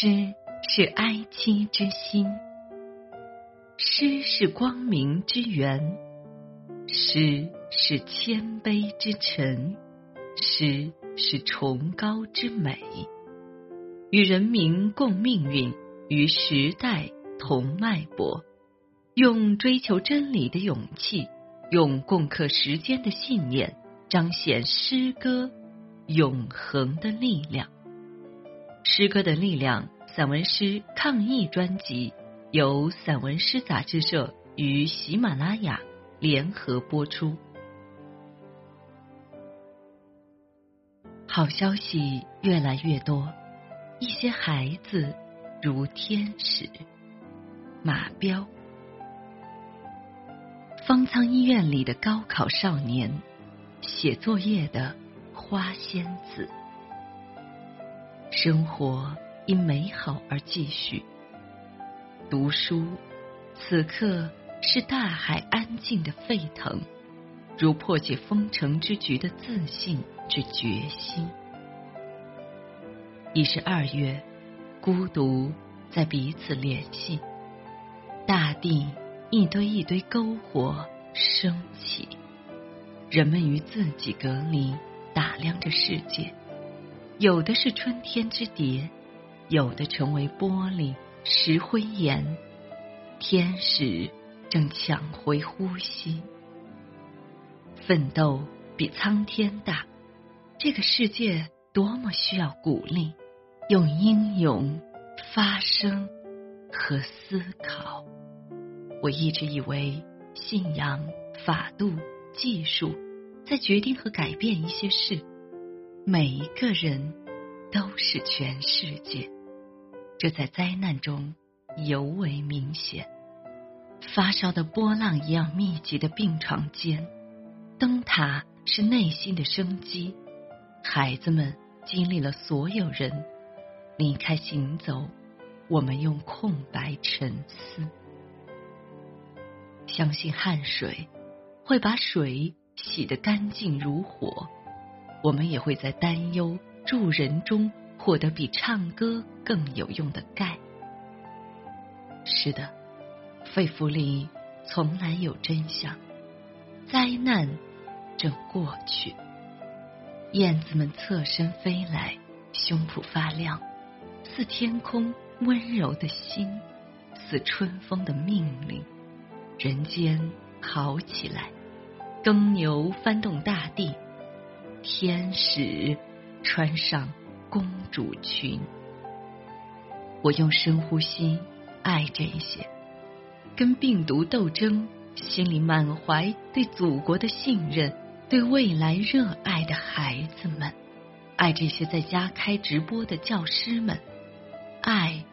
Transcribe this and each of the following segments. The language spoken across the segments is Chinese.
诗是哀戚之心，诗是光明之源，诗是谦卑之臣，诗是崇高之美，与人民共命运，与时代同脉搏，用追求真理的勇气，用共克时艰的信念，彰显诗歌永恒的力量。诗歌的力量散文诗抗疫专辑由散文诗杂志社与喜马拉雅联合播出。好消息越来越多，一些孩子如天使。马彪，方舱医院里的高考少年，写作业的花仙子。生活因美好而继续，读书此刻是大海安静的沸腾，如破解封城之局的自信之决心。已是二月，孤独在彼此联系，大地一堆一堆篝火升起，人们与自己隔离，打量着世界。有的是春天之蝶，有的成为玻璃石灰岩。天使正抢回呼吸，奋斗比苍天大。这个世界多么需要鼓励，用英勇发声和思考。我一直以为信仰、法度、技术在决定和改变一些事。每一个人都是全世界，这在灾难中尤为明显。发烧的波浪一样密集的病床间，灯塔是内心的生机。孩子们经历了所有人离开行走，我们用空白沉思。相信汗水会把水洗得干净如火。我们也会在担忧助人中获得比唱歌更有用的钙。是的，肺腑里从来有真相。灾难正过去，燕子们侧身飞来，胸脯发亮，似天空温柔的心，似春风的命令。人间好起来，耕牛翻动大地。天使穿上公主裙，我用深呼吸爱这些，跟病毒斗争，心里满怀对祖国的信任，对未来热爱的孩子们，爱这些在家开直播的教师们，爱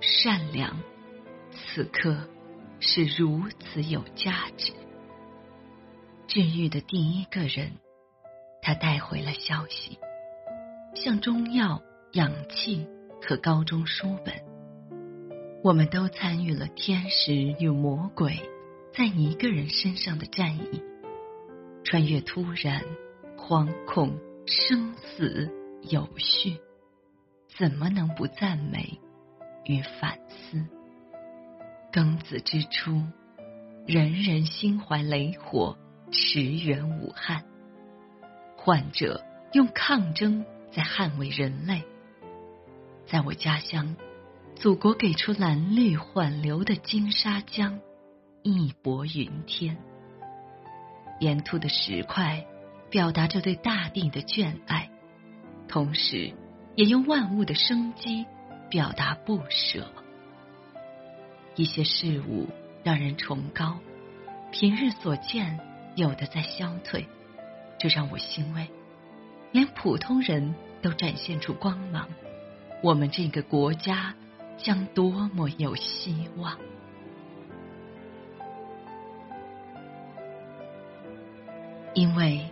善良，此刻是如此有价值。治愈的第一个人。他带回了消息，像中药、氧气和高中书本。我们都参与了天使与魔鬼在一个人身上的战役，穿越突然、惶恐、生死有序，怎么能不赞美与反思？庚子之初，人人心怀雷火，驰援武汉。患者用抗争在捍卫人类。在我家乡，祖国给出蓝绿缓流的金沙江，义薄云天。沿途的石块表达着对大地的眷爱，同时也用万物的生机表达不舍。一些事物让人崇高，平日所见有的在消退。这让我欣慰，连普通人都展现出光芒，我们这个国家将多么有希望！因为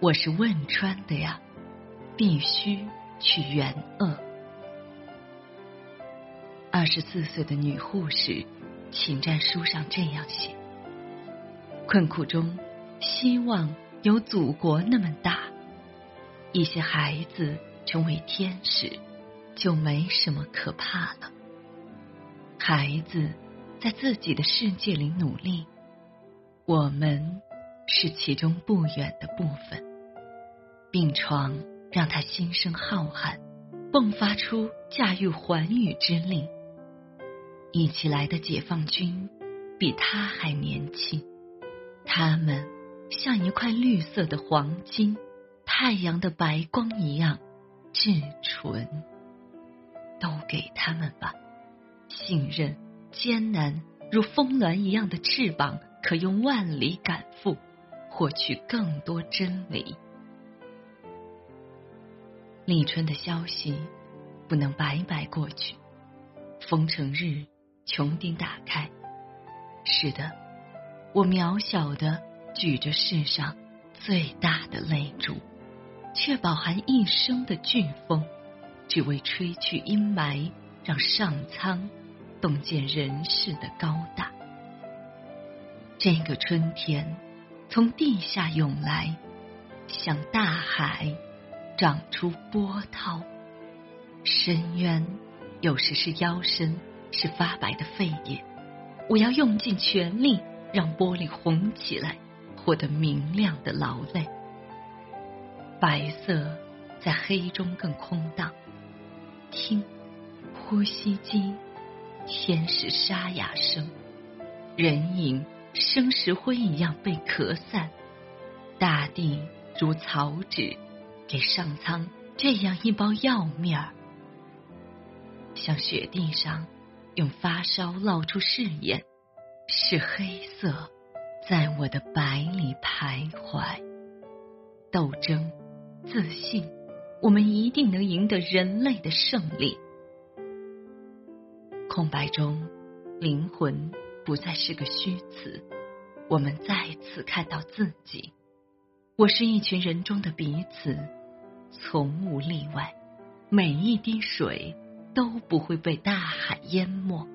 我是汶川的呀，必须去援鄂。二十四岁的女护士请战书上这样写：困苦中，希望。有祖国那么大，一些孩子成为天使，就没什么可怕了。孩子在自己的世界里努力，我们是其中不远的部分。病床让他心生浩瀚，迸发出驾驭寰宇之力。一起来的解放军比他还年轻，他们像一块绿色的黄金，太阳的白光一样至纯。都给他们吧，信任艰难如风峦一样的翅膀，可用万里赶赴，获取更多真理。立春的消息不能白白过去，封城日。穹顶打开，是的，我渺小的举着世上最大的泪珠，却饱含一生的飓风，只为吹去阴霾，让上苍洞见人世的高大。这个春天从地下涌来，向大海长出波涛，深渊有时是腰身。是发白的肺叶，我要用尽全力让玻璃红起来，获得明亮的劳累。白色在黑中更空荡。听，呼吸机，天使沙哑声，人影生石灰一样被咳散。大地如草纸，给上苍这样一包药面儿，像雪地上。用发烧烙出誓言，是黑色在我的白里徘徊。斗争，自信，我们一定能赢得人类的胜利。空白中，灵魂不再是个虚词，我们再次看到自己。我是一群人中的彼此，从无例外，每一滴水。都不会被大海淹没。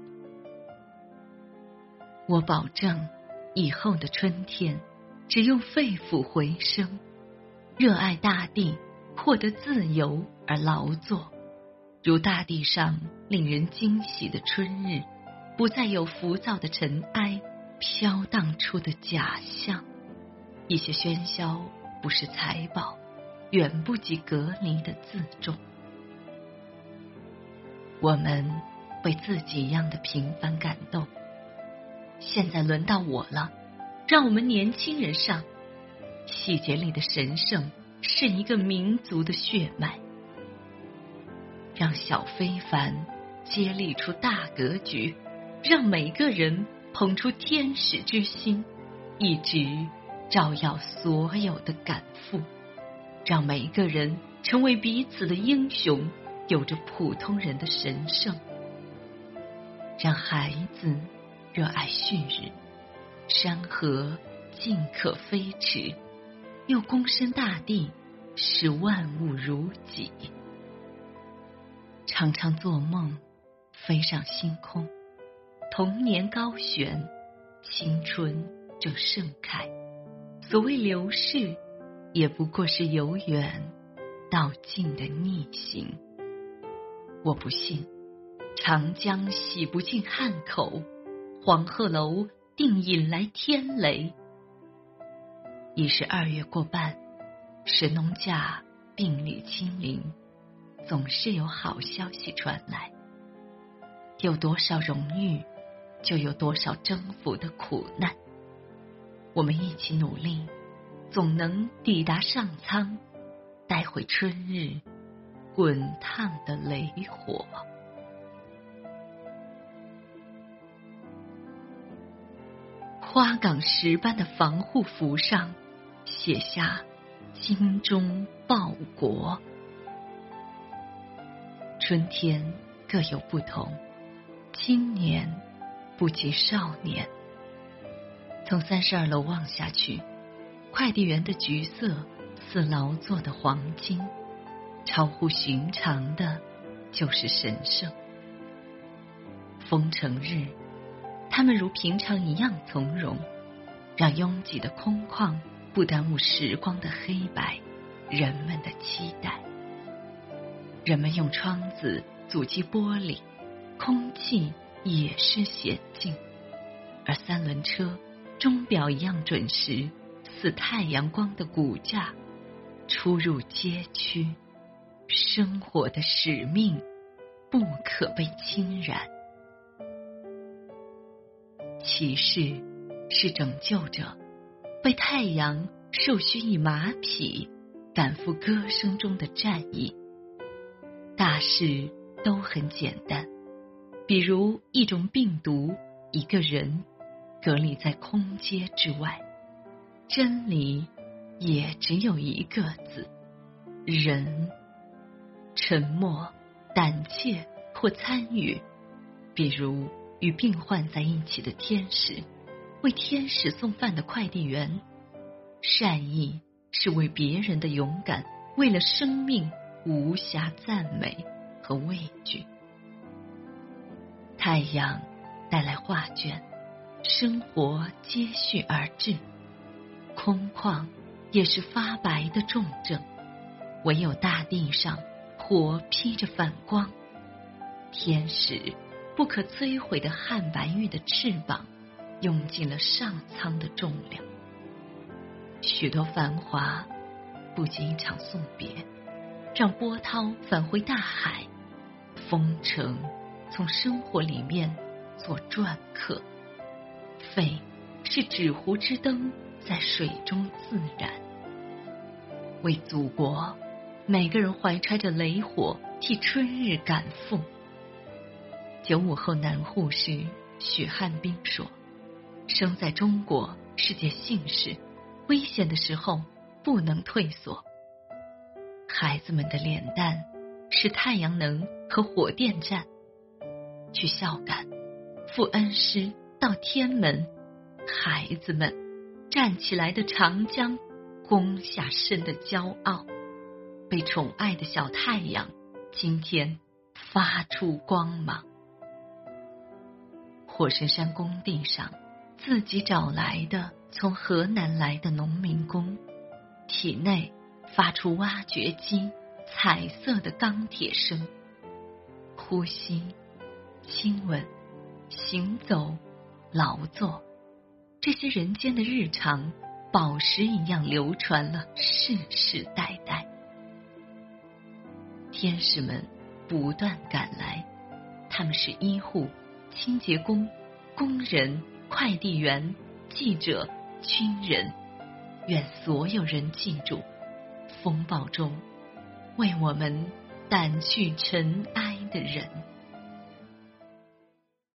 我保证，以后的春天，只用肺腑回声，热爱大地，获得自由而劳作，如大地上令人惊喜的春日，不再有浮躁的尘埃飘荡出的假象。一些喧嚣不是财宝，远不及隔离的自重。我们为自己一样的平凡感动。现在轮到我了，让我们年轻人上。细节里的神圣是一个民族的血脉，让小非凡接力出大格局，让每个人捧出天使之心，一直照耀所有的赶赴，让每一个人成为彼此的英雄。有着普通人的神圣，让孩子热爱旭日，山河尽可飞驰，又躬身大地，使万物如己。常常做梦，飞上星空，童年高悬，青春正盛开。所谓流逝，也不过是由远到近的逆行。我不信，长江洗不尽汉口，黄鹤楼定引来天雷。已是二月过半，神农架病理清零，总是有好消息传来。有多少荣誉，就有多少征服的苦难。我们一起努力，总能抵达上苍，带回春日。滚烫的雷火，花岗石般的防护服上写下“精忠报国”。春天各有不同，青年不及少年。从三十二楼望下去，快递员的橘色似劳作的黄金。超乎寻常的，就是神圣。风城日，他们如平常一样从容，让拥挤的空旷不耽误时光的黑白，人们的期待。人们用窗子阻击玻璃，空气也是险境。而三轮车钟表一样准时，似太阳光的骨架，出入街区，生活的使命不可被侵染。骑士是拯救者，为太阳受勋以马匹，赶赴歌声中的战役。大事都很简单，比如一种病毒，一个人隔离在空间之外。真理也只有一个字：人。沉默、胆怯或参与，比如与病患在一起的天使，为天使送饭的快递员。善意是为别人的勇敢，为了生命。无暇赞美和畏惧。太阳带来画卷，生活接续而至。空旷也是发白的重症，唯有大地上火披着反光。天使不可摧毁的汉白玉的翅膀，用尽了上苍的重量。许多繁华不及一场送别。让波涛返回大海，风城从生活里面做篆刻，肺是纸糊之灯在水中自燃。为祖国，每个人怀揣着雷火，替春日赶赴。九五后男护士许汉斌说：“生在中国是件幸事，危险的时候不能退缩。”孩子们的脸蛋是太阳能和火电站，去孝感，赴恩师到天门，孩子们站起来的长江，攻下身的骄傲，被宠爱的小太阳，今天发出光芒。火神山工地上，自己找来的从河南来的农民工，体内。发出挖掘机彩色的钢铁声，呼吸、亲吻、行走、劳作，这些人间的日常，宝石一样流传了世世代代。天使们不断赶来，他们是医护、清洁工、工人、快递员、记者、军人，愿所有人记住。风暴中，为我们掸去尘埃的人。